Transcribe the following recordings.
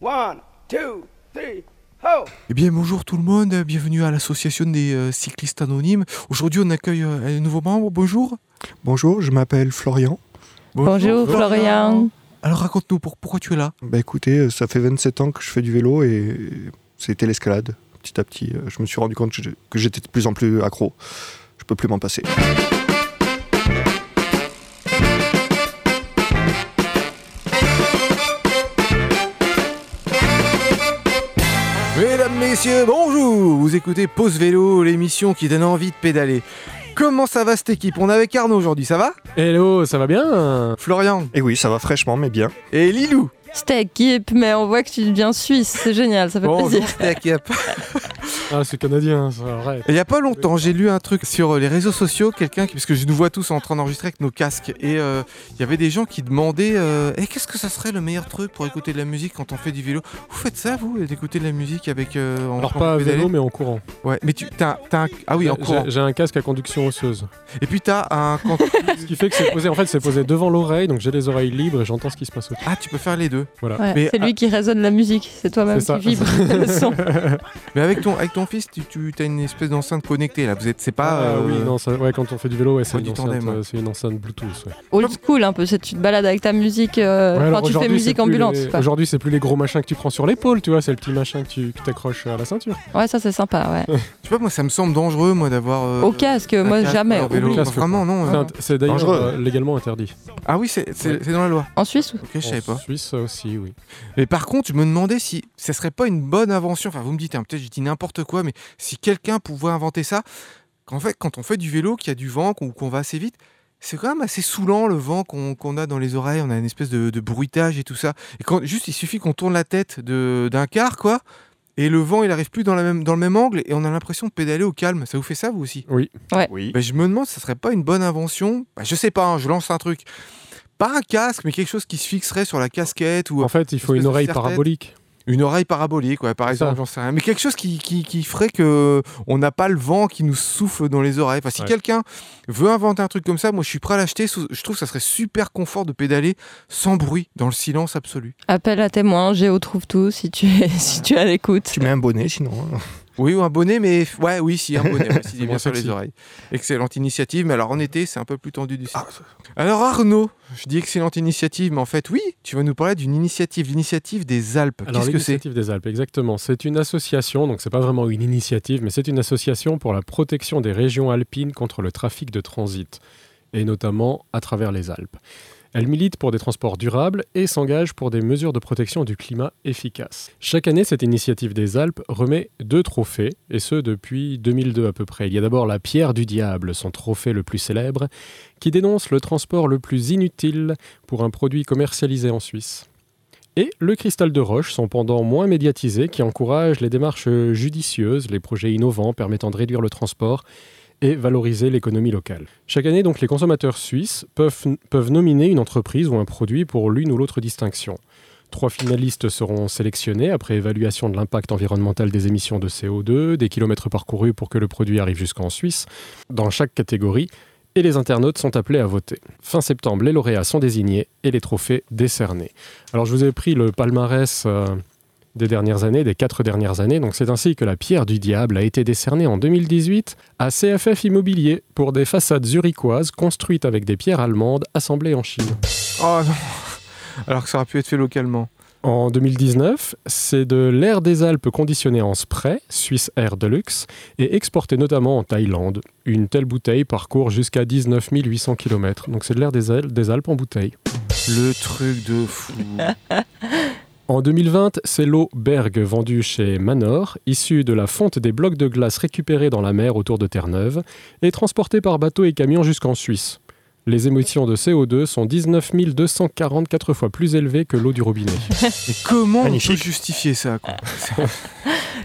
One, two, three, ho! Eh bien bonjour tout le monde, bienvenue à l'association des euh, cyclistes anonymes. Aujourd'hui on accueille euh, un nouveau membre, bonjour. Bonjour, je m'appelle Florian. Bonjour Florian. Alors raconte-nous pour- pourquoi tu es là? Bah écoutez, euh, ça fait 27 ans que je fais du vélo et c'était l'escalade. Petit à petit, je me suis rendu compte que j'étais de plus en plus accro. Je peux plus m'en passer. Messieurs, bonjour Vous écoutez Pause Vélo, l'émission qui donne envie de pédaler. Comment ça va cette équipe? On est avec Arnaud aujourd'hui, ça va? Hello, ça va bien? Florian? Et oui, ça va fraîchement, mais bien. et Lilou? C'était équipe, mais on voit que tu deviens suisse, c'est génial, ça fait Bonjour plaisir. Il Ah, c'est canadien, ça, arrête. y a pas longtemps, j'ai lu un truc sur euh, les réseaux sociaux, quelqu'un qui, parce que je nous vois tous en train d'enregistrer avec nos casques, et euh, il y avait des gens qui demandaient, euh, Eh, qu'est-ce que ça serait le meilleur truc pour écouter de la musique quand on fait du vélo? Vous faites ça vous, d'écouter de la musique avec euh, en Alors pas à vélo, mais en courant. Ouais, mais tu un... ah oui en courant. J'ai un casque à conduction osseuse. Et puis t'as un quand- Ce qui fait que c'est posé, en fait, c'est posé devant l'oreille, donc j'ai les oreilles libres et j'entends ce qui se passe autour. ah tu peux faire les deux. Voilà. Ouais, c'est lui qui résonne la musique, c'est toi-même qui vibre le son. Mais avec ton avec ton fils, tu, tu as une espèce d'enceinte connectée là. Vous êtes c'est pas Ah euh, oui, non, ça- ouais, quand on fait du vélo, ouais, c'est une, du enceinte, euh, c'est une enceinte Bluetooth. ouais. Old school un peu, c'est tu te balades avec ta musique, euh, Ouais, enfin alors tu fais musique ambulante. les-. Aujourd'hui, c'est plus les gros machins que tu prends sur l'épaule, tu vois, c'est le petit machin que tu que t'accroches à la ceinture. Ouais, ça c'est sympa, ouais. Sais pas moi ça me semble dangereux moi d'avoir euh, Au casque, moi casque jamais. en vélo. oublie. Casque, Vraiment non. C'est euh. d'ailleurs Dangereux. euh, légalement interdit. Ah oui c'est c'est Ouais. c'est dans la loi. En Suisse Ok je savais En pas. Suisse aussi, oui. Mais par contre, je me demandais si ça serait pas une bonne invention. Enfin, vous me dites, hein, peut-être je dis n'importe quoi, mais si quelqu'un pouvait inventer ça, qu'en fait, quand on fait du vélo, qu'il y a du vent, qu'on qu'on va assez vite, c'est quand même assez saoulant le vent qu'on a dans les oreilles. On a une espèce de, de bruitage et tout ça. Et quand juste, il suffit qu'on tourne la tête d'un quart, quoi. Et le vent, il arrive plus dans, la même, dans le même angle et on a l'impression de pédaler au calme. Ça vous fait ça, vous aussi? Oui. Oui. Ben, Je me demande ça serait pas une bonne invention? Ben, je sais pas, hein, je lance un truc. Pas un casque, mais quelque chose qui se fixerait sur la casquette ou En fait, il faut une oreille parabolique. Une oreille parabolique, ouais, par exemple, j'en sais rien. Mais quelque chose qui, qui, qui ferait que on n'a pas le vent qui nous souffle dans les oreilles. Enfin, si Ouais. quelqu'un veut inventer un truc comme ça, moi je suis prêt à l'acheter. Je trouve que ça serait super confort de pédaler sans bruit, dans le silence absolu. Appel à témoins, Géo trouve tout si tu es, si tu es à l'écoute. Tu mets un bonnet sinon. hein. Oui, ou un bonnet, mais ouais, oui, si, un bonnet, ouais, est bien sur les oreilles. Excellente initiative, mais alors en été, c'est un peu plus tendu du silence. Alors Arnaud, je dis excellente initiative, mais en fait, oui, tu vas nous parler d'une initiative, l'initiative des Alpes. Qu'est-ce que c'est? l'initiative des Alpes, exactement. C'est une association, donc c'est pas vraiment une initiative, mais c'est une association pour la protection des régions alpines contre le trafic de transit, et notamment à travers les Alpes. Elle milite pour des transports durables et s'engage pour des mesures de protection du climat efficaces. Chaque année, cette initiative des Alpes remet deux trophées, et ce depuis 2002 à peu près. Il y a d'abord la Pierre du Diable, son trophée le plus célèbre, qui dénonce le transport le plus inutile pour un produit commercialisé en Suisse et le cristal de roche, son pendant moins médiatisé, qui encourage les démarches judicieuses, les projets innovants permettant de réduire le transport et valoriser l'économie locale. Chaque année, donc, les consommateurs suisses peuvent, nominer une entreprise ou un produit pour l'une ou l'autre distinction. Trois finalistes seront sélectionnés après évaluation de l'impact environnemental des émissions de CO2, des kilomètres parcourus pour que le produit arrive jusqu'en Suisse, dans chaque catégorie, et les internautes sont appelés à voter. Fin septembre, les lauréats sont désignés et les trophées décernés. Alors je vous ai pris le palmarès euh, des dernières années, des quatre dernières années, donc c'est ainsi que la pierre du diable a été décernée en 2018 à CFF Immobilier pour des façades zurichoises construites avec des pierres allemandes assemblées en Chine. Oh non Alors que ça aurait pu être fait localement. En 2019, c'est de l'air des Alpes conditionné en spray, Suisse Air Deluxe, et exporté notamment en Thaïlande. Une telle bouteille parcourt jusqu'à 19 800 km. Donc c'est de l'air des Alpes en bouteille. Le truc de fou. En 2020, c'est l'eau Berg vendue chez Manor, issue de la fonte des blocs de glace récupérés dans la mer autour de Terre-Neuve, et transportée par bateau et camion jusqu'en Suisse. Les émissions de CO2 sont 19 244 fois plus élevées que l'eau du robinet. Mais comment on peut justifier ça quoi?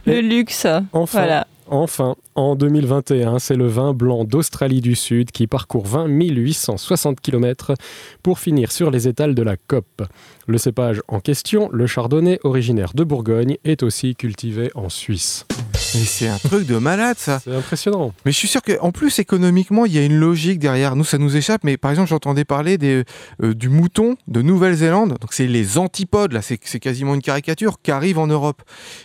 Le luxe, Enfin, voilà. Enfin, en 2021, c'est le vin blanc d'Australie du Sud qui parcourt 20 860 km pour finir sur les étals de la COP. Le cépage en question, le chardonnay originaire de Bourgogne, est aussi cultivé en Suisse. Mais c'est un truc de malade ça. C'est impressionnant. Mais je suis sûr qu'en plus économiquement, il y a une logique derrière. Nous, ça nous échappe. Mais par exemple, j'entendais parler des, euh, du mouton de Nouvelle-Zélande. Donc c'est les antipodes là. C'est quasiment une caricature qui arrive en Europe.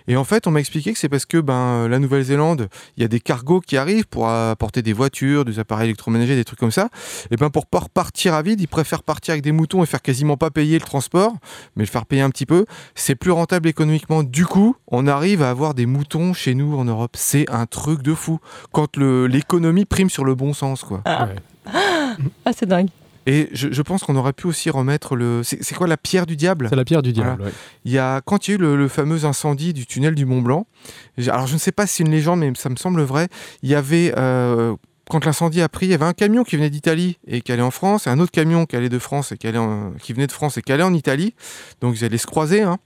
Et en fait, on m'a expliqué que c'est parce que ben la Nouvelle-Zélande, il y a des cargos qui arrivent pour apporter des voitures, des appareils électroménagers, des trucs comme ça. Et ben pour pas repartir à vide, ils préfèrent partir avec des moutons et faire quasiment pas payer le transport, mais le faire payer un petit peu. C'est plus rentable économiquement. Du coup, on arrive à avoir des moutons chez nous en Europe. C'est un truc de fou. Quand l'économie prime sur le bon sens, quoi. Ah. Ouais. Ah, c'est dingue. Et je, je pense qu'on aurait pu aussi remettre le. C'est quoi la pierre du diable? C'est la pierre du diable. ouais. Il y a quand il y a eu le, le fameux incendie du tunnel du Mont Blanc. Alors je ne sais pas si c'est une légende, mais ça me semble vrai. Il y avait euh, quand l'incendie a pris, il y avait un camion qui venait d'Italie et qui allait en France, et un autre camion qui allait de France et qui, allait en- qui venait de France et qui allait en Italie. Donc ils allaient se croiser. hein.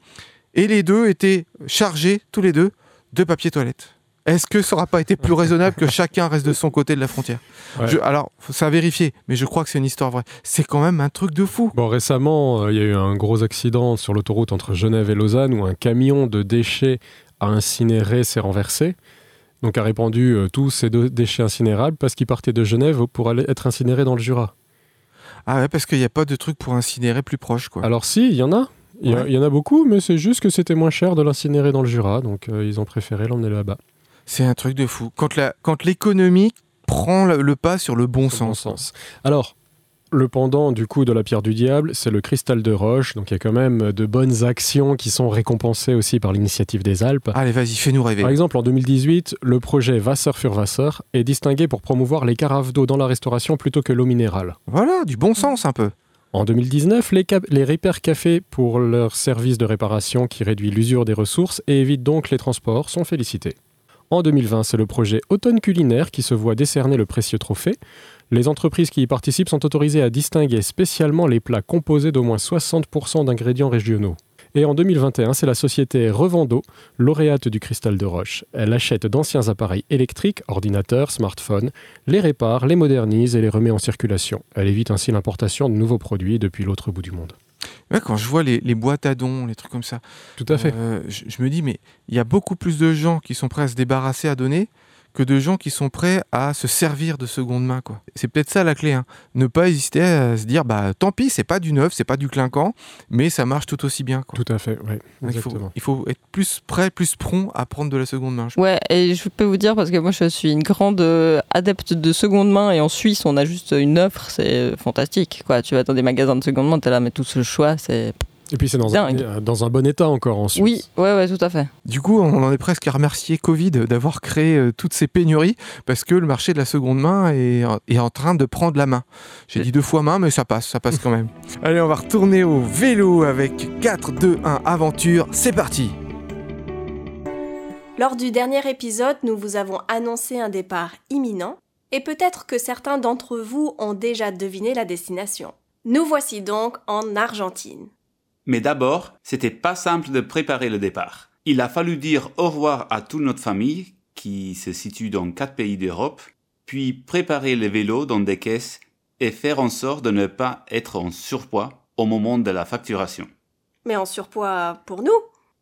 Et les deux étaient chargés tous les deux de papier toilette. Est-ce que ça n'aura pas été plus raisonnable que chacun reste de son côté de la frontière Ouais. Je- Alors, faut- ça a vérifié, mais je crois que c'est une histoire vraie. C'est quand même un truc de fou. Bon, récemment, euh, il y a eu un gros accident sur l'autoroute entre Genève et Lausanne où un camion de déchets à incinérer s'est renversé. Donc a répandu euh, tous ces déchets incinérables parce qu'il partait de Genève pour aller être incinéré dans le Jura. Ah ouais, parce qu'il n'y a pas de truc pour incinérer plus proche, quoi. Alors si, il y en a. Il y, Ouais. en a beaucoup, mais c'est juste que c'était moins cher de l'incinérer dans le Jura, donc euh, ils ont préféré l'emmener là-bas. C'est un truc de fou. Quand la- quand l'économie prend le, le pas sur le bon le sens. bon sens. Alors, le pendant du coup de la pierre du diable, c'est le cristal de roche, donc il y a quand même de bonnes actions qui sont récompensées aussi par l'initiative des Alpes. Allez, vas-y, fais-nous rêver. Par exemple, en 2018, le projet Wasser für Wasser est distingué pour promouvoir les carafes d'eau dans la restauration plutôt que l'eau minérale. Voilà, du bon sens un peu. En 2019, les, cap- les Repair Café, pour leur service de réparation qui réduit l'usure des ressources et évite donc les transports, sont félicités. En 2020, c'est le projet Automne Culinaire qui se voit décerner le précieux trophée. Les entreprises qui y participent sont autorisées à distinguer spécialement les plats composés d'au moins 60% d'ingrédients régionaux. Et en 2021, c'est la société Revendo, lauréate du cristal de roche. Elle achète d'anciens appareils électriques, ordinateurs, smartphones, les répare, les modernise et les remet en circulation. Elle évite ainsi l'importation de nouveaux produits depuis l'autre bout du monde. Ouais, quand je vois les, les boîtes à dons, les trucs comme ça, Tout à fait. euh, je, je me dis, mais il y a beaucoup plus de gens qui sont prêts à se débarrasser, à donner, que de gens qui sont prêts à se servir de seconde main. quoi. C'est peut-être ça la clé. hein. Ne pas hésiter à se dire, bah tant pis, c'est pas du neuf, c'est pas du clinquant, mais ça marche tout aussi bien. quoi. Tout à fait, Donc, il, faut, exactement. il faut être plus prêt, plus prompt à prendre de la seconde main. je Ouais, et je peux vous dire, parce que moi je suis une grande euh, adepte de seconde main, et en Suisse on a juste une offre, c'est euh, fantastique. Quoi. Tu vas dans des magasins de seconde main, t'es là, mais tout ce choix, c'est. Et puis c'est dans, dans un bon état encore en Suisse. Oui, ouais, ouais, tout à fait. Du coup, on en est presque à remercier Covid d'avoir créé euh, toutes ces pénuries parce que le marché de la seconde main est, est en train de prendre la main. J'ai dit deux fois main, mais ça passe, ça passe quand même. Allez, on va retourner au vélo avec 4, 2, 1, aventure. C'est parti Lors du dernier épisode, nous vous avons annoncé un départ imminent, et peut-être que certains d'entre vous ont déjà deviné la destination. Nous voici donc en Argentine. Mais d'abord, c'était pas simple de préparer le départ. Il a fallu dire au revoir à toute notre famille, qui se situe dans quatre pays d'Europe, puis préparer les vélos dans des caisses et faire en sorte de ne pas être en surpoids au moment de la facturation. Mais en surpoids pour nous?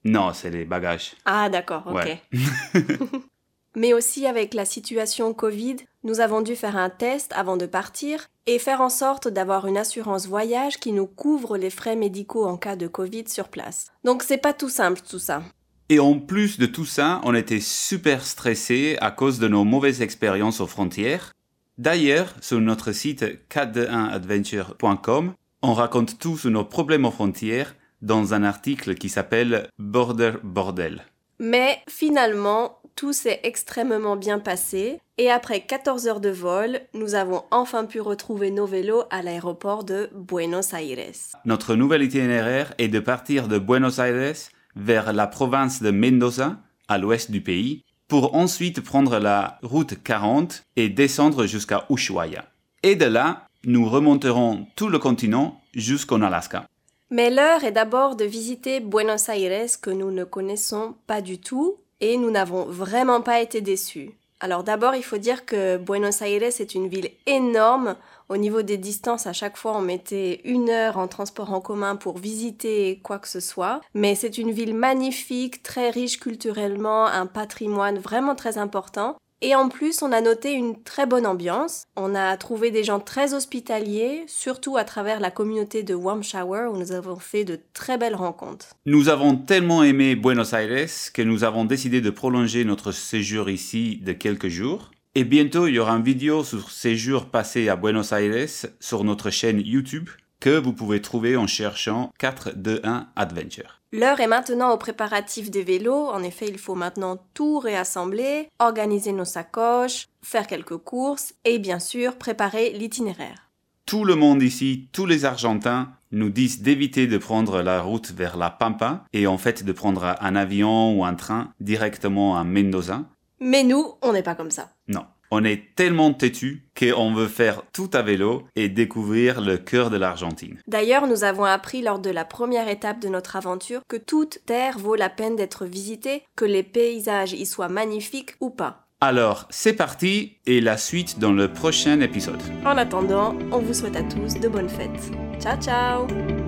Non, c'est les bagages. Ah d'accord, ok. Ouais. Mais aussi avec la situation Covid, nous avons dû faire un test avant de partir et faire en sorte d'avoir une assurance voyage qui nous couvre les frais médicaux en cas de Covid sur place. Donc c'est pas tout simple tout ça. Et en plus de tout ça, on était super stressés à cause de nos mauvaises expériences aux frontières. D'ailleurs, sur notre site 421adventure.com, on raconte tous nos problèmes aux frontières dans un article qui s'appelle Border Bordel. Mais finalement, tout s'est extrêmement bien passé et après 14 heures de vol, nous avons enfin pu retrouver nos vélos à l'aéroport de Buenos Aires. Notre nouvel itinéraire est de partir de Buenos Aires vers la province de Mendoza, à l'ouest du pays, pour ensuite prendre la route 40 et descendre jusqu'à Ushuaia. Et de là, nous remonterons tout le continent jusqu'en Alaska. Mais l'heure est d'abord de visiter Buenos Aires que nous ne connaissons pas du tout et nous n'avons vraiment pas été déçus. Alors d'abord, il faut dire que Buenos Aires est une ville énorme. Au niveau des distances, à chaque fois, on mettait une heure en transport en commun pour visiter quoi que ce soit. Mais c'est une ville magnifique, très riche culturellement, un patrimoine vraiment très important. Et en plus, on a noté une très bonne ambiance. On a trouvé des gens très hospitaliers, surtout à travers la communauté de Warm Shower où nous avons fait de très belles rencontres. Nous avons tellement aimé Buenos Aires que nous avons décidé de prolonger notre séjour ici de quelques jours. Et bientôt, il y aura une vidéo sur séjour passé à Buenos Aires sur notre chaîne YouTube que vous pouvez trouver en cherchant 421 Adventure. L'heure est maintenant aux préparatifs des vélos. En effet, il faut maintenant tout réassembler, organiser nos sacoches, faire quelques courses et bien sûr préparer l'itinéraire. Tout le monde ici, tous les Argentins, nous disent d'éviter de prendre la route vers la Pampa et en fait de prendre un avion ou un train directement à Mendoza. Mais nous, on n'est pas comme ça. Non. On est tellement têtu qu'on veut faire tout à vélo et découvrir le cœur de l'Argentine. D'ailleurs, nous avons appris lors de la première étape de notre aventure que toute terre vaut la peine d'être visitée, que les paysages y soient magnifiques ou pas. Alors, c'est parti et la suite dans le prochain épisode. En attendant, on vous souhaite à tous de bonnes fêtes. Ciao ciao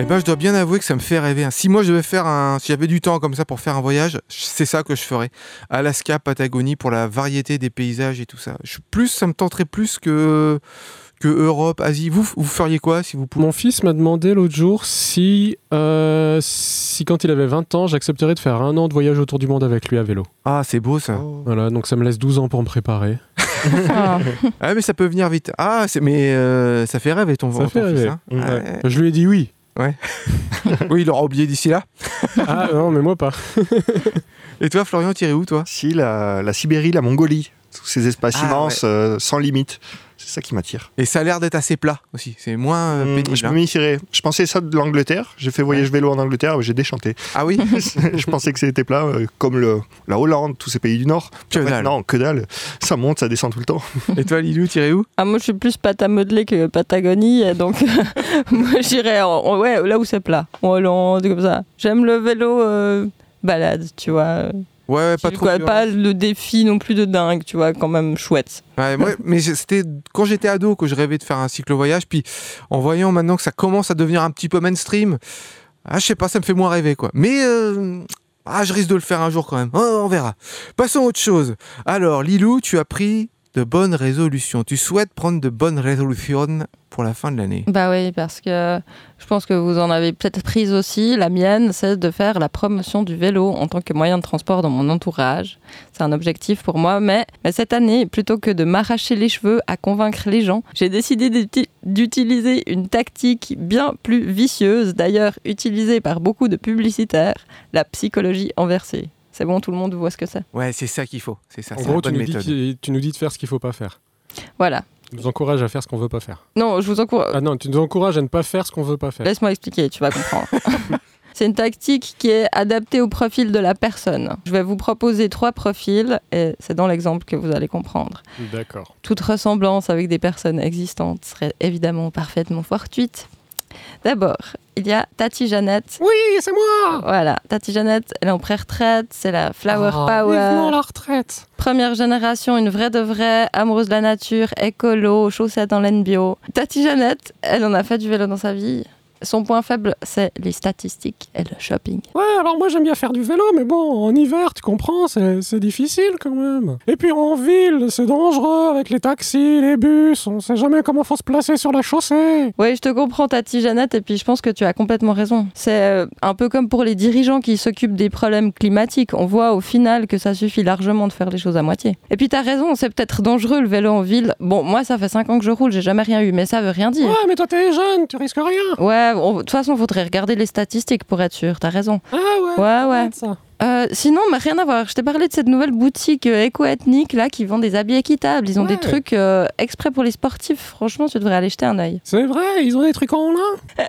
Eh ben, je dois bien avouer que ça me fait rêver. hein. Si moi je devais faire un, si j'avais du temps comme ça pour faire un voyage, c'est ça que je ferais. Alaska, Patagonie, pour la variété des paysages et tout ça. Je, plus, ça me tenterait plus que que Europe, Asie. Vous, vous feriez quoi si vous pouviez Mon fils m'a demandé l'autre jour si, euh, si, quand il avait 20 ans, j'accepterais de faire un an de voyage autour du monde avec lui à vélo. Ah, c'est beau ça. Voilà, donc ça me laisse 12 ans pour me préparer. Ah. Ah, mais ça peut venir vite. Ah, mais euh, ça fait rêver ton, Ça ton fait fils, rêver. hein. Ouais. Ah, ouais. Je lui ai dit oui. oui, il aura oublié d'ici là. ah non, mais moi pas. Et toi, Florian, tiré où toi? Si, la, la Sibérie, la Mongolie, tous ces espaces Ah, immenses, euh, sans limite. C'est ça qui m'attire. Et ça a l'air d'être assez plat aussi. C'est moins euh, Hum, pénible. je hein. Je pensais ça de l'Angleterre. J'ai fait voyage vélo en Angleterre, j'ai déchanté. Ah oui je pensais que c'était plat, euh, comme le, la Hollande, tous ces pays du Nord. Que En fait, dalle. non, que dalle. Ça monte, ça descend tout le temps. Et toi, Lilou, tiré où Ah, moi, je suis plus pâte à modeler que Patagonie, donc moi, j'irais ouais, là où c'est plat, en Hollande, comme ça. J'aime le vélo euh, balade, tu vois. Ouais, ouais, pas trop. quoi, pas le défi non plus de dingue, tu vois, quand même chouette. Ouais, moi, mais c'était quand j'étais ado que je rêvais de faire un cyclo-voyage. Puis en voyant maintenant que ça commence à devenir un petit peu mainstream, ah, je sais pas, ça me fait moins rêver quoi. Mais euh, ah, je risque de le faire un jour quand même. Oh, on verra. Passons à autre chose. Alors, Lilou, tu as pris de bonnes résolutions. Tu souhaites prendre de bonnes résolutions pour la fin de l'année. Bah oui, parce que je pense que vous en avez peut-être prise aussi. La mienne, c'est de faire la promotion du vélo en tant que moyen de transport dans mon entourage. C'est un objectif pour moi. Mais, cette année, plutôt que de m'arracher les cheveux à convaincre les gens, j'ai décidé d'uti- d'utiliser une tactique bien plus vicieuse, d'ailleurs utilisée par beaucoup de publicitaires, la psychologie inversée. C'est bon, tout le monde voit ce que c'est. Ouais, c'est ça qu'il faut. C'est ça. En c'est gros, la tu nous, dis tu nous dis de faire ce qu'il faut pas faire. Voilà. Tu nous encourages à faire ce qu'on veut pas faire. Non, je vous encourage. Ah non, tu nous encourages à ne pas faire ce qu'on veut pas faire. Laisse-moi expliquer, tu vas comprendre. C'est une tactique qui est adaptée au profil de la personne. Je vais vous proposer trois profils et c'est dans l'exemple que vous allez comprendre. D'accord. Toute ressemblance avec des personnes existantes serait évidemment parfaitement fortuite. D'abord, il y a Tati Jeannette. Oui, c'est moi Voilà, Tati Jeannette, elle est en pré-retraite, c'est la Flower Ah, Power. vivement la retraite Première génération, une vraie de vraie, amoureuse de la nature, écolo, chaussettes en laine bio. Tati Jeannette, elle en a fait du vélo dans sa vie. Son point faible, c'est les statistiques et le shopping. Ouais, alors moi j'aime bien faire du vélo, mais bon, en hiver, tu comprends, c'est difficile quand même. Et puis en ville, c'est dangereux avec les taxis, les bus, on sait jamais comment faut se placer sur la chaussée. Oui, je te comprends, Tati Jeannette, et puis je pense que tu as complètement raison. C'est euh, un peu comme pour les dirigeants qui s'occupent des problèmes climatiques. On voit au final que ça suffit largement de faire les choses à moitié. Et puis tu as raison, c'est peut-être dangereux le vélo en ville. Bon, moi ça fait 5 ans que je roule, j'ai jamais rien eu, mais ça veut rien dire. Ouais, mais toi t'es jeune, tu risques rien. Ouais, on- de toute façon, faudrait regarder les statistiques pour être sûr, t'as raison. Ah ouais, Ouais, ouais. ça. Euh, sinon, mais rien à voir. Je t'ai parlé de cette nouvelle boutique euh, éco-ethnique là qui vend des habits équitables. Ils ont Ouais. des trucs euh, exprès pour les sportifs. Franchement, tu devrais aller jeter un œil. C'est vrai, ils ont des trucs en lin.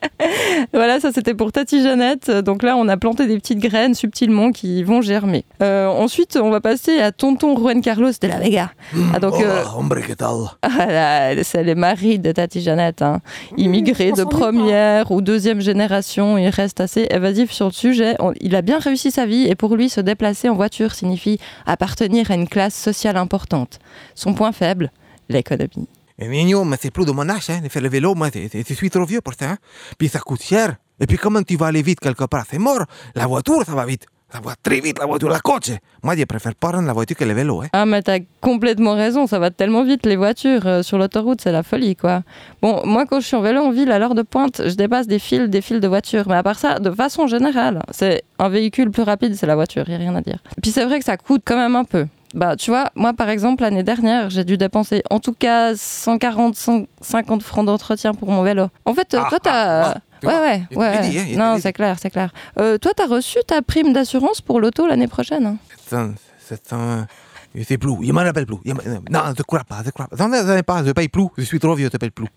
Voilà, ça c'était pour Tati Jeannette. Donc là, on a planté des petites graines subtilement qui vont germer. Ensuite, on va passer à Tonton Juan Carlos de la Vega. Ah, donc, euh, hombre, que tal? Voilà, c'est les maris de Tati Jeannette. Hein. Immigré on de première ou deuxième génération, il reste assez évasif sur le sujet. On- il a bien réussi sa vie et pour lui, se déplacer en voiture signifie appartenir à une classe sociale importante. Son point faible, l'économie. Niño, mais c'est plus de mon âge, hein, de faire le vélo, moi, je suis trop vieux pour ça. hein. Puis ça coûte cher. Et puis comment tu vas aller vite quelque part? C'est mort. La voiture, ça va vite. Ça va très vite, la voiture, la coche. Moi, je préfère prendre la voiture que le vélo. Hein. Ah, mais t'as complètement raison, ça va tellement vite, les voitures euh, sur l'autoroute, c'est la folie, quoi. Bon, moi, quand je suis en vélo en ville, à l'heure de pointe, je dépasse des fils, des fils de voitures. Mais à part ça, de façon générale, c'est un véhicule plus rapide, c'est la voiture, y a rien à dire. Puis c'est vrai que ça coûte quand même un peu. Bah, tu vois, moi, par exemple, l'année dernière, j'ai dû dépenser en tout cas 140, 150 francs d'entretien pour mon vélo. En fait, euh, Ah, toi, t'as... ah, tu Ouais, ouais, ouais. dit, hein, non, c'est clair, c'est clair. Euh, toi, t'as reçu ta prime d'assurance pour l'auto l'année prochaine? Hein 700, 700, je sais plus. Il m'en appelle plus. Il non, ne te crois pas, ne te crois pas. Non, ne ne pas, je paye plus. Je suis trop vieux, je te paye plus.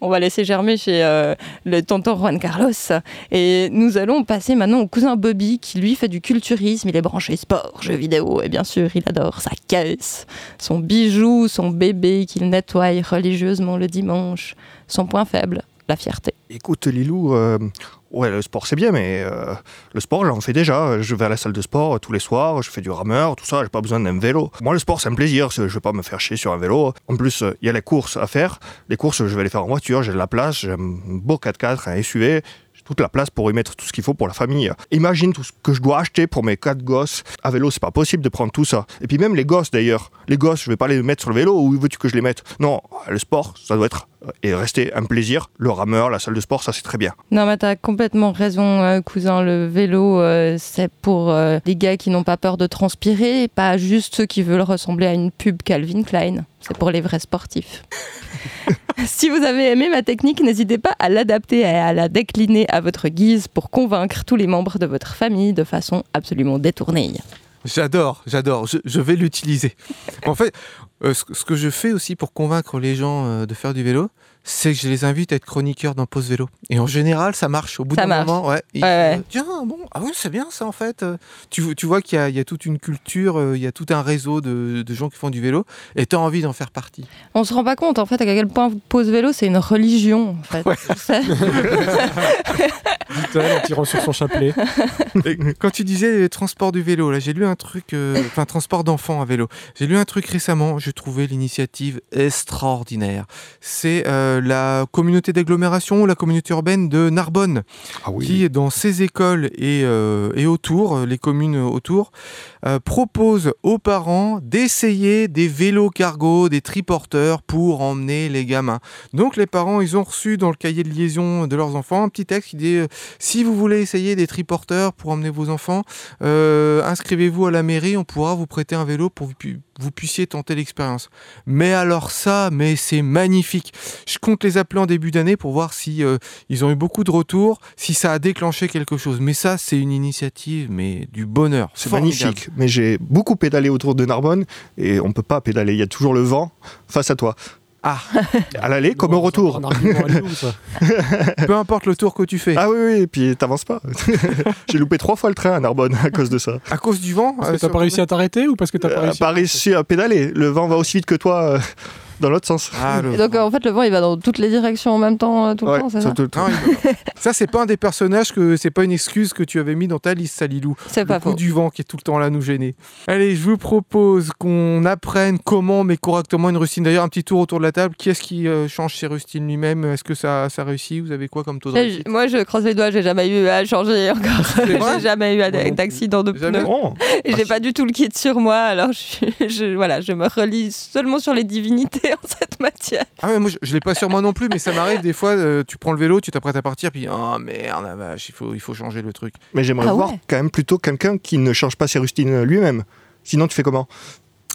On va laisser germer chez euh, le tonton Juan Carlos. Et nous allons passer maintenant au cousin Bobby qui lui fait du culturisme. Il est branché sport, jeux vidéo et bien sûr il adore sa caisse, son bijou, son bébé qu'il nettoie religieusement le dimanche. Son point faible, la fierté. Écoute, Lilou, euh, ouais, le sport c'est bien, mais euh, le sport j'en fais déjà. Je vais à la salle de sport tous les soirs, je fais du rameur, tout ça, j'ai pas besoin d'un vélo. Moi, le sport c'est un plaisir, je vais pas me faire chier sur un vélo. En plus, euh, il y a les courses à faire. Les courses, je vais les faire en voiture, j'ai de la place, j'ai un beau 4x4, un SUV. Toute la place pour y mettre tout ce qu'il faut pour la famille. Imagine tout ce que je dois acheter pour mes quatre gosses. À vélo, c'est pas possible de prendre tout ça. Et puis même les gosses d'ailleurs. Les gosses, je vais pas les mettre sur le vélo. Où veux-tu que je les mette? Non, le sport, ça doit être euh, et rester un plaisir. Le rameur, la salle de sport, ça c'est très bien. Non mais t'as complètement raison euh, cousin, le vélo euh, c'est pour les gars qui n'ont pas peur de transpirer, pas juste ceux qui veulent ressembler à une pub Calvin Klein. C'est pour les vrais sportifs. si vous avez aimé ma technique, n'hésitez pas à l'adapter et à la décliner à votre guise pour convaincre tous les membres de votre famille de façon absolument détournée. J'adore, j'adore. Je, vais l'utiliser. En fait, euh, ce, ce que je fais aussi pour convaincre les gens euh, de faire du vélo, c'est que je les invite à être chroniqueurs dans Pause Vélo. Et en général, ça marche. Au bout d'un moment, ouais. ils- Ouais, ouais. euh, Tiens, bon, ah ouais, c'est bien ça en fait. Tu, tu vois qu'il y, a- il y a toute une culture, euh, il y a tout un réseau de, de gens qui font du vélo, et tu as envie d'en faire partie. On se rend pas compte en fait à quel point pose vélo c'est une religion en fait. Ouais. En tirant sur son chapelet. Et quand tu disais les transports du vélo, là, j'ai lu un truc, euh, enfin transport d'enfants à vélo. J'ai lu un truc récemment. J'ai trouvé l'initiative extraordinaire. C'est euh, la communauté d'agglomération, la communauté urbaine de Narbonne, Ah qui dans ses écoles et, euh, et autour, euh, les communes autour, euh, propose aux parents d'essayer des vélos cargo, des triporteurs pour emmener les gamins. Donc les parents, ils ont reçu dans le cahier de liaison de leurs enfants un petit texte qui dit euh, si vous voulez essayer des triporteurs pour emmener vos enfants, euh, inscrivez-vous à la mairie, on pourra vous prêter un vélo pour que vous pu- vous puissiez tenter l'expérience. Mais alors ça, mais c'est magnifique. Je compte les appeler en début d'année pour voir si euh, ils ont eu beaucoup de retours, si ça a déclenché quelque chose. Mais ça, c'est une initiative, mais du bonheur. C'est magnifique, mais j'ai beaucoup pédalé autour de Narbonne et on peut pas pédaler. Il y a toujours le vent face à toi. Ah, À l'aller comme au retour. Peu importe le tour que tu fais. Ah oui, oui, et puis t'avances pas. j'ai loupé trois fois le train à Narbonne à cause de ça. À cause du vent Parce euh, que t'as sur- pas réussi à t'arrêter ou parce que t'as pas Euh, réussi pas réussi à pédaler. Le vent va aussi vite que toi euh, dans l'autre sens. Ah, le donc en fait le vent il va dans toutes les directions en même temps euh, tout le Ouais, temps, c'est ça, ça tout le temps. Non, il- ça, c'est pas un des personnages que c'est pas une excuse que tu avais mis dans ta liste, Salilou. C'est pas coup faux. du vent qui est tout le temps là à nous gêner. Allez, je vous propose qu'on apprenne comment mais correctement une rustine. D'ailleurs, un petit tour autour de la table. Qui est-ce qui euh, change ses rustines lui-même? Est-ce que ça, ça réussit? Vous avez quoi comme taux de réussite? Moi je croise les doigts, j'ai jamais eu à changer encore. J'ai jamais eu d'accident de. Bon, Et j'ai pas du tout le kit sur moi, alors je, voilà, je me relie seulement sur les divinités en cette matière. Ah ouais, moi je, je l'ai pas sur moi non plus, mais ça m'arrive des fois. euh, tu prends le vélo, tu t'apprêtes à partir, puis oh merde, la vache, il faut, il faut changer le truc. mais j'aimerais Ah voir ouais. quand même plutôt quelqu'un qui ne change pas ses rustines lui-même. Sinon, tu fais comment?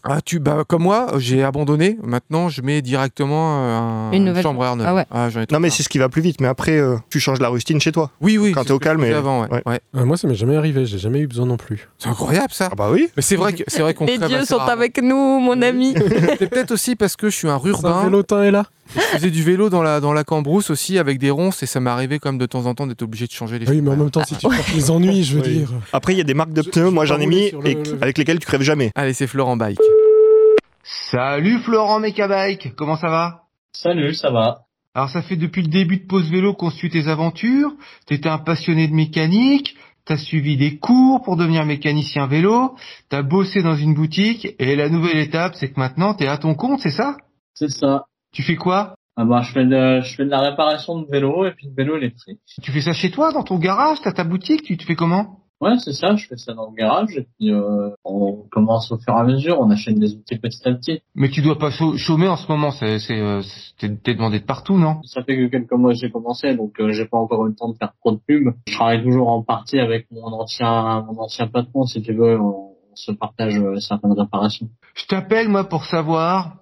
Ah, tu, bah, comme moi, j'ai abandonné. Maintenant, je mets directement euh, un, Une nouvelle chambre à air neuve. Ah ouais. j'en ai trop Non, mais c'est ce qui va plus vite. Mais après, euh, tu changes la rustine chez toi. Oui, oui. quand c'est t'es au calme, et- avant, ouais. ouais. ouais. Euh, Moi, ça m'est jamais arrivé. J'ai jamais eu besoin non plus. C'est incroyable ça. Ah bah oui. Mais c'est vrai que c'est vrai qu'on Les dieux sont rarement. avec nous, mon ami. C'est peut-être aussi parce que je suis un rurbain. vélotin est là. Je faisais du vélo dans la dans la cambrousse aussi avec des ronces et ça m'arrivait quand même de temps en temps d'être obligé de changer les Oui, mais en même temps, si tu portes les ennuis, je veux Oui. dire. Après, il y a des marques de pneus. je Moi, j'en ai mis sur le- et le- avec lesquels tu crèves jamais. Allez, c'est Florent Bike. Salut Florent Mecabike, comment ça va? Salut, ça va. Alors ça fait depuis le début de Pause Vélo qu'on suit tes aventures, t'étais un passionné de mécanique, t'as suivi des cours pour devenir mécanicien vélo, t'as bossé dans une boutique, et la nouvelle étape, c'est que maintenant t'es à ton compte, c'est ça? C'est ça. Tu fais quoi? Ah bah, je fais de, je fais de la réparation de vélo et puis de vélo électrique. Tu fais ça chez toi, dans ton garage, t'as ta boutique, tu te fais comment? Ouais, c'est ça, je fais ça dans le garage et puis euh, on commence au fur et à mesure, on achète des outils petit à petit. Mais tu dois pas chômer en ce moment, c'est, c'est, euh, t'es, demandé de partout, non? Ça fait que quelques mois que j'ai commencé, donc euh, j'ai pas encore eu le temps de faire trop de pub. Je travaille toujours en partie avec mon ancien mon ancien patron, si tu veux, on, on se partage euh, certaines réparations. Je t'appelle, moi, pour savoir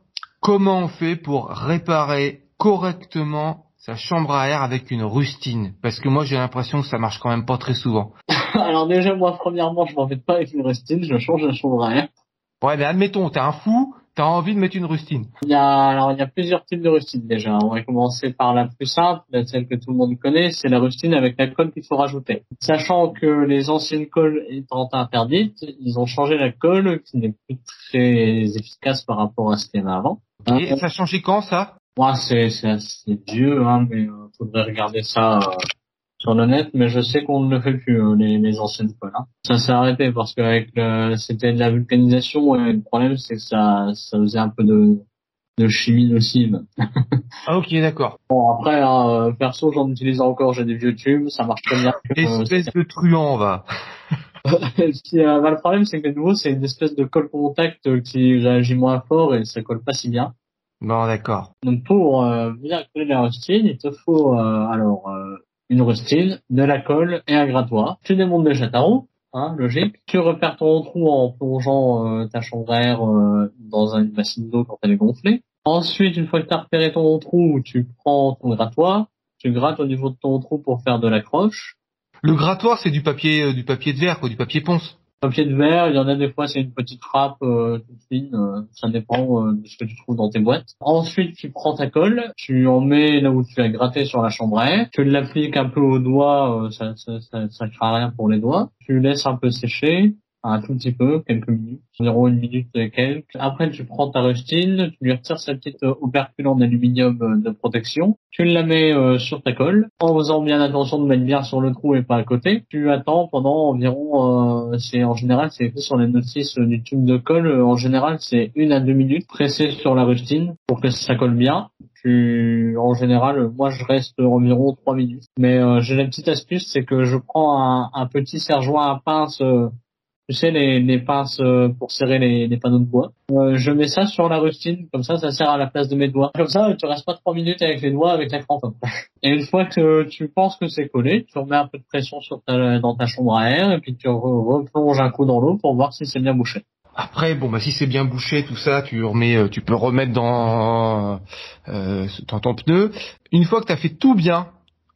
comment on fait pour réparer correctement sa chambre à air avec une rustine? Parce que moi, j'ai l'impression que ça marche quand même pas très souvent. Alors déjà, moi, premièrement, je m'en fais pas avec une rustine, je change la chambre à air. Ouais, mais admettons, t'es un fou, t'as envie de mettre une rustine. Il y a, alors, il y a plusieurs types de rustines déjà. On va commencer par la plus simple, celle que tout le monde connaît, c'est la rustine avec la colle qu'il faut rajouter. Sachant que les anciennes colles étant interdites, ils ont changé la colle qui n'est plus très efficace par rapport à ce qu'il y avait avant. Et ça a changé quand, ça? Moi, c'est, c'est assez vieux, hein, mais euh, faudrait regarder ça euh, sur le net, mais je sais qu'on ne le fait plus, euh, les, les anciennes colles. hein. Ça s'est arrêté parce que avec le, c'était de la vulcanisation et le problème, c'est que ça, ça faisait un peu de, de chimie nocive. Ah, ok, d'accord. Bon, après, hein, euh, perso, j'en utilise encore, j'ai des vieux tubes, ça marche très bien. Euh, Espèce de truand, va. puis, euh, bah, le problème, c'est que de nouveau, c'est une espèce de colle contact qui réagit moins fort et ça colle pas si bien. Bon, d'accord. Donc pour euh, bien coller la rustine, il te faut euh, alors euh, une rustine, de la colle et un grattoir. Tu démontes ta roue, hein, logique. Tu repères ton trou en plongeant euh, ta air euh, dans une bassine d'eau quand elle est gonflée. Ensuite, une fois que tu as repéré ton trou, tu prends ton grattoir, tu grattes au niveau de ton trou pour faire de l'accroche. Le grattoir, c'est du papier, euh, du papier de verre, quoi, du papier ponce. Papier de verre, il y en a des fois c'est une petite trappe euh, toute fine, euh, ça dépend euh, de ce que tu trouves dans tes boîtes. Ensuite tu prends ta colle, tu en mets là où tu as gratté sur la chambre à air, tu l'appliques un peu aux doigts, euh, ça, ça, ça, ça craint rien pour les doigts. Tu laisses un peu sécher, un tout petit peu, quelques minutes, environ une minute et quelques. Après tu prends ta rustine, tu lui retires sa petite euh, opercule en aluminium euh, de protection, tu la mets euh, sur ta colle, en faisant bien attention de mettre bien sur le trou et pas à côté. Tu attends pendant environ, euh, c'est en général c'est écrit sur les notices euh, du tube de colle, en général c'est une à deux minutes pressé sur la rustine pour que ça colle bien. Tu, en général, moi je reste environ trois minutes. Mais euh, j'ai la petite astuce, c'est que je prends un, un petit serre-joint à pince. Tu sais, les, les pinces euh, pour serrer les, les panneaux de bois. Euh, je mets ça sur la rustine, comme ça, ça sert à la place de mes doigts. Comme ça, tu restes pas trois minutes avec les doigts, avec la crampe. Et une fois que tu penses que c'est collé, tu remets un peu de pression sur ta, dans ta chambre à air, et puis tu re- replonges un coup dans l'eau pour voir si c'est bien bouché. Après, bon, bah, si c'est bien bouché, tout ça, tu remets, euh, tu peux remettre dans, euh, dans ton pneu. Une fois que t'as fait tout bien,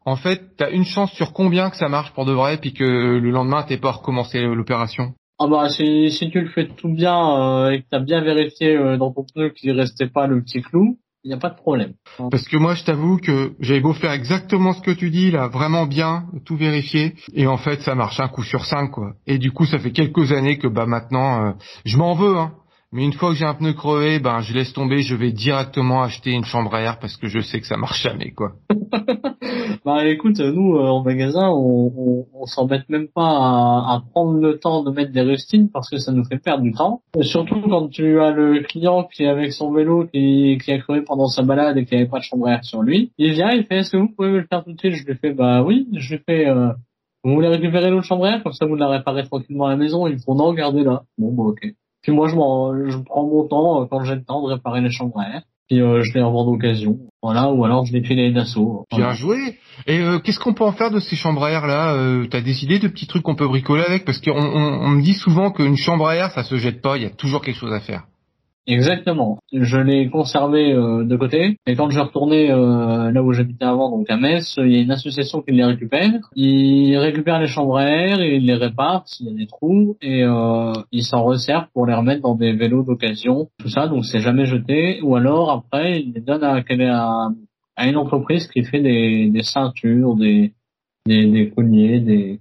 en fait, t'as une chance sur combien que ça marche pour de vrai, puis que le lendemain, t'es pas recommencé l'opération? Ah bah si, si tu le fais tout bien euh, et que tu as bien vérifié euh, dans ton pneu qu'il restait pas le petit clou, il n'y a pas de problème. Parce que moi, je t'avoue que j'avais beau faire exactement ce que tu dis, là, vraiment bien, tout vérifier, et en fait, ça marche un coup sur cinq, quoi. Et du coup, ça fait quelques années que, bah, maintenant, euh, je m'en veux, hein. Mais une fois que j'ai un pneu crevé, ben, je laisse tomber, je vais directement acheter une chambre à air parce que je sais que ça marche jamais, quoi. Bah écoute, nous euh, en magasin, on, on, on s'embête même pas à, à prendre le temps de mettre des rustines parce que ça nous fait perdre du temps. Surtout quand tu as le client qui est avec son vélo qui, qui a crevé pendant sa balade et qui avait pas de chambre à air sur lui, il vient, il fait est-ce que vous pouvez me le faire tout de suite? Je lui fais bah oui, je lui fais euh, vous voulez récupérer l'autre chambre à air? Comme ça vous la réparez tranquillement à la maison. Ils font non, gardez là. Bon bah ok. Puis moi je je prends mon temps euh, quand j'ai le temps de réparer les chambres à air. Puis euh, je les revends d'occasion. Voilà, ou alors je les à une asso. Bien joué? Et euh, qu'est-ce qu'on peut en faire de ces chambres à air là? Euh, T'as des idées de petits trucs qu'on peut bricoler avec? Parce qu'on on, on me dit souvent qu'une chambre à air, ça se jette pas. Il y a toujours quelque chose à faire. Exactement. Je l'ai conservé euh, de côté. Et quand je retournais euh, là où j'habitais avant, donc à Metz, il y a une association qui les récupère. Ils récupèrent les chambres à air, ils les réparent s'il y a des trous, et euh, ils s'en resservent pour les remettre dans des vélos d'occasion. Tout ça, donc c'est jamais jeté. Ou alors après, ils les donnent à, à, à une entreprise qui fait des, des ceintures, des, des, des colliers, des...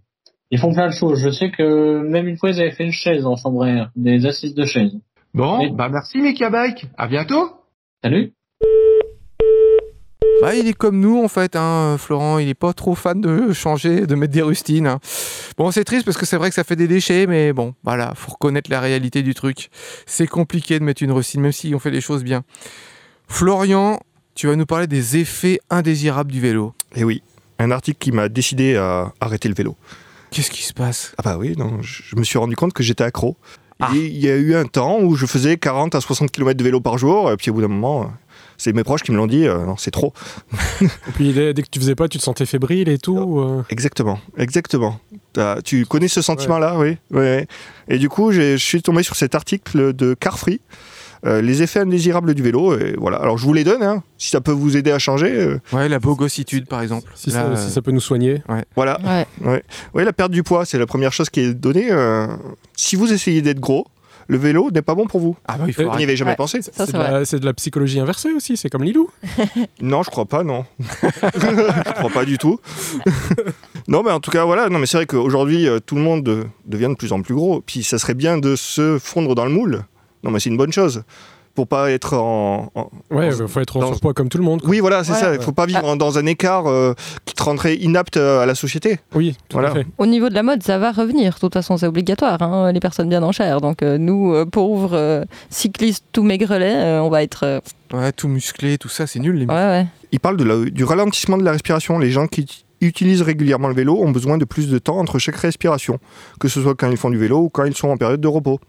Ils font plein de choses. Je sais que même une fois, ils avaient fait une chaise en chambre à air, des assises de chaise. Bon, Oui. bah merci Mika Bike. À bientôt. Salut Bah, il est comme nous en fait, hein, Florent. Il est pas trop fan de changer, de mettre des rustines. hein. Bon, c'est triste parce que c'est vrai que ça fait des déchets, mais bon, voilà, faut reconnaître la réalité du truc. C'est compliqué de mettre une rustine, même si on fait les choses bien. Florian, tu vas nous parler des effets indésirables du vélo. Et oui, un article qui m'a décidé à arrêter le vélo. Qu'est-ce qui se passe? Ah bah oui, non, je me suis rendu compte que j'étais accro. Ah. Il y a eu un temps où je faisais 40 à 60 km de vélo par jour, et puis au bout d'un moment, euh, c'est mes proches qui me l'ont dit, euh, non, c'est trop. Et puis dès, que tu faisais pas, tu te sentais fébrile et tout. euh. Exactement, exactement. T'as- tu connais ce sentiment-là, oui, oui. oui. Et du coup, je suis tombé sur cet article de Carfree, euh, les effets indésirables du vélo. Et voilà. Alors je vous les donne, hein, si ça peut vous aider à changer. euh, Ouais, la bogossitude, par exemple. Si, Là, ça, euh, si ça peut nous soigner. voilà. Ouais. Oui, la perte du poids, c'est la première chose qui est donnée. euh, si vous essayez d'être gros, le vélo n'est pas bon pour vous. Ah bah, il faut Euh, Vous n'y avez jamais Ouais. pensé Ça, C'est de, de la psychologie inversée aussi, c'est comme Lilou. Non, je crois pas, non. je crois pas du tout. non, mais en tout cas, voilà. Non, mais c'est vrai qu'aujourd'hui, euh, tout le monde devient de plus en plus gros. Puis ça serait bien de se fondre dans le moule. Non, mais c'est une bonne chose. Pour pas être en. en- Ouais, il faut être en dans- surpoids comme tout le monde. quoi. Oui, voilà, c'est Ouais. ça. Il faut pas vivre en- dans un écart euh, qui te rendrait inapte euh, à la société. Oui, tout Voilà. à fait. Au niveau de la mode, ça va revenir. De toute façon, c'est obligatoire. hein, les personnes bien en chair. Donc, euh, nous, euh, pauvres euh, cyclistes tout maigrelets, euh, on va être. euh, Ouais, tout musclé, tout ça, c'est nul. Les... ouais, ouais. Il parle de la- du ralentissement de la respiration. Les gens qui utilisent régulièrement le vélo ont besoin de plus de temps entre chaque respiration, que ce soit quand ils font du vélo ou quand ils sont en période de repos.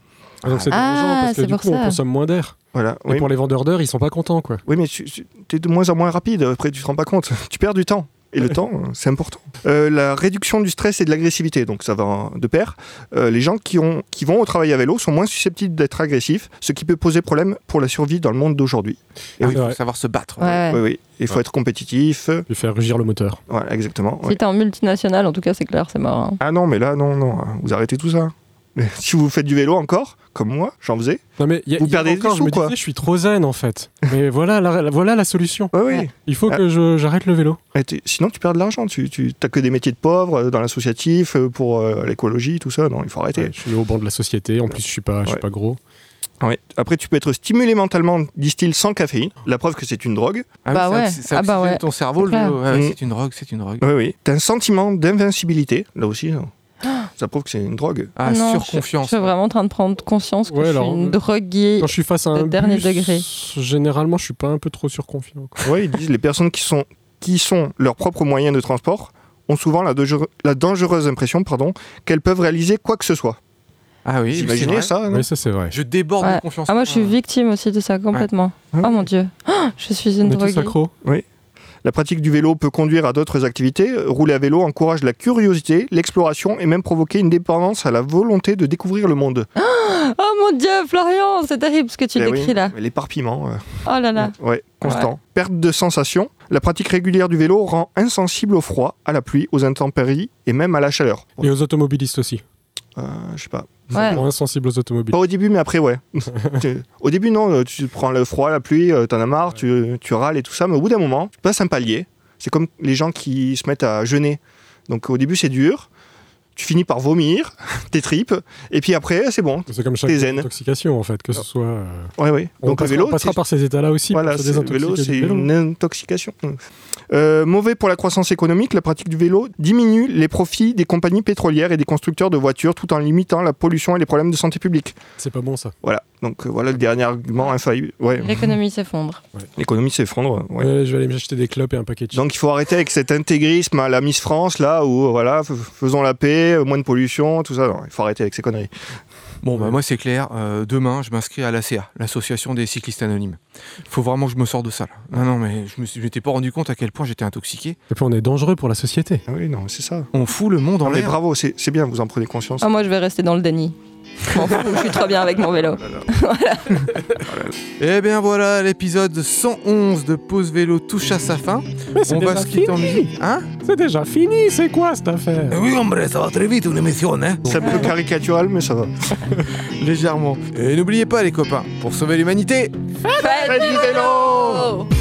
Ah, donc c'est Ah, parce que du pour coup, on ça. consomme moins d'air. Voilà. Et Oui, pour les vendeurs d'heures, ils sont pas contents, quoi. oui mais tu es de moins en moins rapide. Après, tu te rends pas compte. Tu perds du temps. Et le temps, euh, c'est important. Euh, la réduction du stress et de l'agressivité, donc ça va de pair. Euh, les gens qui, ont, qui vont au travail à vélo sont moins susceptibles d'être agressifs, ce qui peut poser problème pour la survie dans le monde d'aujourd'hui. Et oui, c'est il faut savoir se battre. Ouais, ouais. Oui, oui. Il faut Ouais. être compétitif. Puis faire rugir le moteur. Voilà, exactement. ouais. Si t'es en multinational, en tout cas, c'est clair, c'est mort. hein. Ah non, mais là, non, non. Vous arrêtez tout ça. Si vous faites du vélo encore, comme moi, j'en faisais. Non, mais y a- Vous y a perdez encore, des je me sous, quoi. disais, je suis trop zen en fait. Mais voilà la, la- voilà la solution. Oui, oui. Ouais. Il faut Ah. que je- j'arrête le vélo. Sinon, tu perds de l'argent. Tu, tu as que des métiers de pauvres euh, dans l'associatif, euh, pour euh, l'écologie, tout ça. Non, il faut arrêter. Ouais, je suis au banc de la société. En plus, je suis pas, je suis Ouais. pas gros. Ouais. Après, tu peux être stimulé mentalement, disent-ils, sans caféine. La preuve que c'est une drogue. Ah Bah ça- ouais. Ça Ah bah ouais. ton cerveau, C'est. Ouais, ouais, Mm. c'est une drogue, c'est une drogue. Oui, oui. T'as un sentiment d'invincibilité, là aussi. hein. Ça prouve que c'est une drogue. Ah, non, surconfiance. Je suis vraiment en train de prendre conscience que Ouais, je suis une euh, droguée. Quand je suis face à de un dernier bus, degré. généralement, je suis pas un peu trop surconfiant. Ouais, ils disent les personnes qui sont, qui sont leurs propres moyens de transport ont souvent la, dangereuse impression pardon, qu'elles peuvent réaliser quoi que ce soit. Ah oui, imaginez ça Oui, ça c'est vrai. Je déborde Ouais. de confiance. Ah, moi, je suis victime aussi de ça complètement. Ah Oh oui. mon dieu. Ah, je suis une droguée. accros. La pratique du vélo peut conduire à d'autres activités. Rouler à vélo encourage la curiosité, l'exploration et même provoquer une dépendance à la volonté de découvrir le monde. Oh mon dieu, Florian, c'est terrible ce que tu Eh décris oui, là. mais L'éparpillement, euh, Oh là là. ouais, constant. Perte de sensation. La pratique régulière du vélo rend insensible au froid, à la pluie, aux intempéries et même à la chaleur. Et aux automobilistes aussi. Euh, je sais pas. Ouais. Moins sensibles aux automobilistes. Pas au début, mais après, ouais. Tu- au début, non, euh, tu prends le froid, la pluie, euh, t'en as marre, tu, tu râles et tout ça, mais au bout d'un moment, tu passes un palier. C'est comme les gens qui se mettent à jeûner. Donc au début, c'est dur. Tu finis par vomir tes tripes, et puis après, c'est bon. C'est comme chaque intoxication en fait, que ce soit. euh, Ouais, ouais. On, Donc le passera, vélo, on passera par ces états-là aussi. Voilà, le vélo, c'est une intoxication. Euh, mauvais pour la croissance économique, la pratique du vélo diminue les profits des compagnies pétrolières et des constructeurs de voitures tout en limitant la pollution et les problèmes de santé publique. C'est pas bon ça. Voilà, donc euh, voilà le dernier argument infaillible. Ouais, L'économie s'effondre. l'économie s'effondre. ouais. Je vais aller m'acheter des clopes et un paquet de chips. Donc il faut arrêter avec cet intégrisme à la Miss France, là, où voilà, faisons la paix, euh, moins de pollution, tout ça. Non, il faut arrêter avec ces conneries. Bon, bah moi c'est clair. Euh, demain, je m'inscris à l'ACA, l'association des cyclistes anonymes. Faut vraiment que je me sorte de ça. Là. Non, non, mais je je m'étais pas rendu compte à quel point j'étais intoxiqué. Et puis on est dangereux pour la société. Ah oui, non, c'est ça. On fout le monde en Non, mais l'air. bravo, c'est c'est bien, vous en prenez conscience. Ah, moi, je vais rester dans le déni. Je m'en fous, je suis trop bien avec mon vélo. Eh bien voilà, l'épisode 111 de Pause Vélo touche à sa fin. Mais c'est On va déjà se quitter en fini. musique. Hein C'est déjà fini, c'est quoi cette affaire? Oui, hombre, ça va très vite, une émission, hein C'est un peu caricatural, mais ça va. Légèrement. Et n'oubliez pas, les copains, pour sauver l'humanité, Faites Faites du vélo vélo